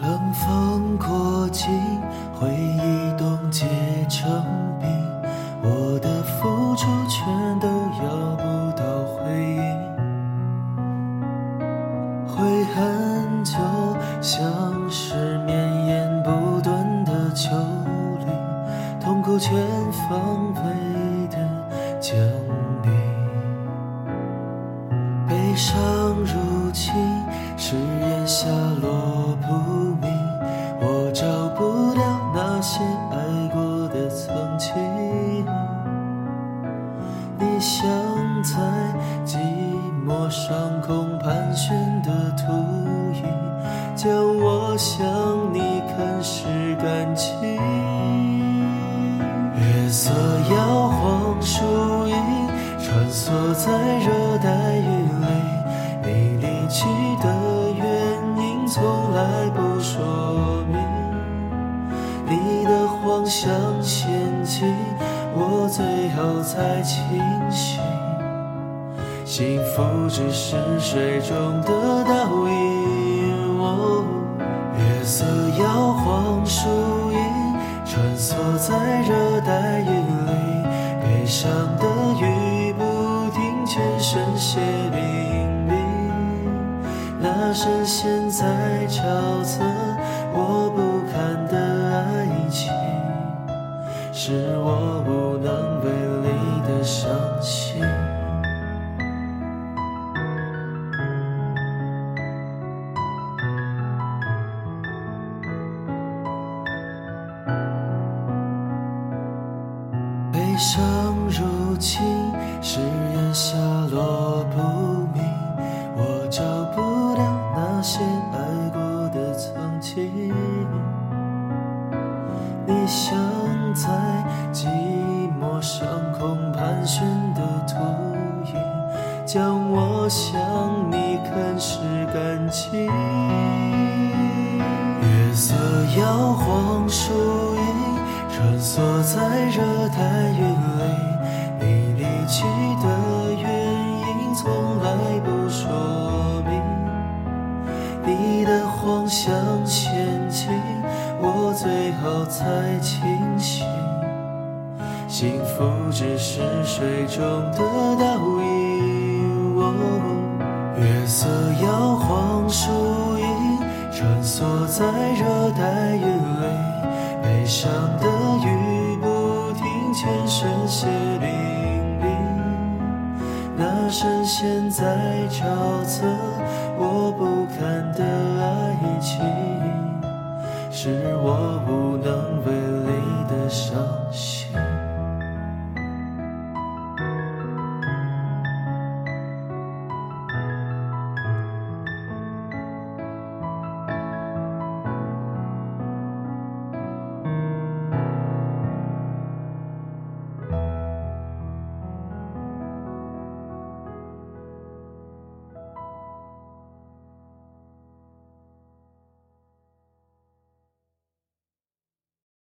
冷风过境，回忆冻结成冰，我的付出全都要不到回应。会很久，像是绵延不断的丘陵，痛苦全放飞的降临。悲伤如侵，誓言下落在寂寞上空盘旋的秃鹰，将我向你啃食干净。月色摇晃树影，穿梭在热带雨林。你离去的原因从来不说明，你的谎像陷阱，我最后才清醒。幸福只是水中的倒影，哦月色摇晃树影，穿梭在热带雨林，悲伤的雨不停，全身血淋淋。那深陷在沼泽，我不堪的伤如侵，誓言下落不明，我找不了那些爱过的曾经。你像在寂寞上空盘旋的秃鹰，将我向你啃食干净。月色摇晃树影。穿梭在热带雨林，你离去的原因从来不说明。你的谎像陷阱，我最后才清醒。幸福只是水中的倒影，月色摇晃树影，穿梭在热带雨林。悲伤的雨不停，全身血淋淋。那深陷在沼泽，我不堪的爱情，是我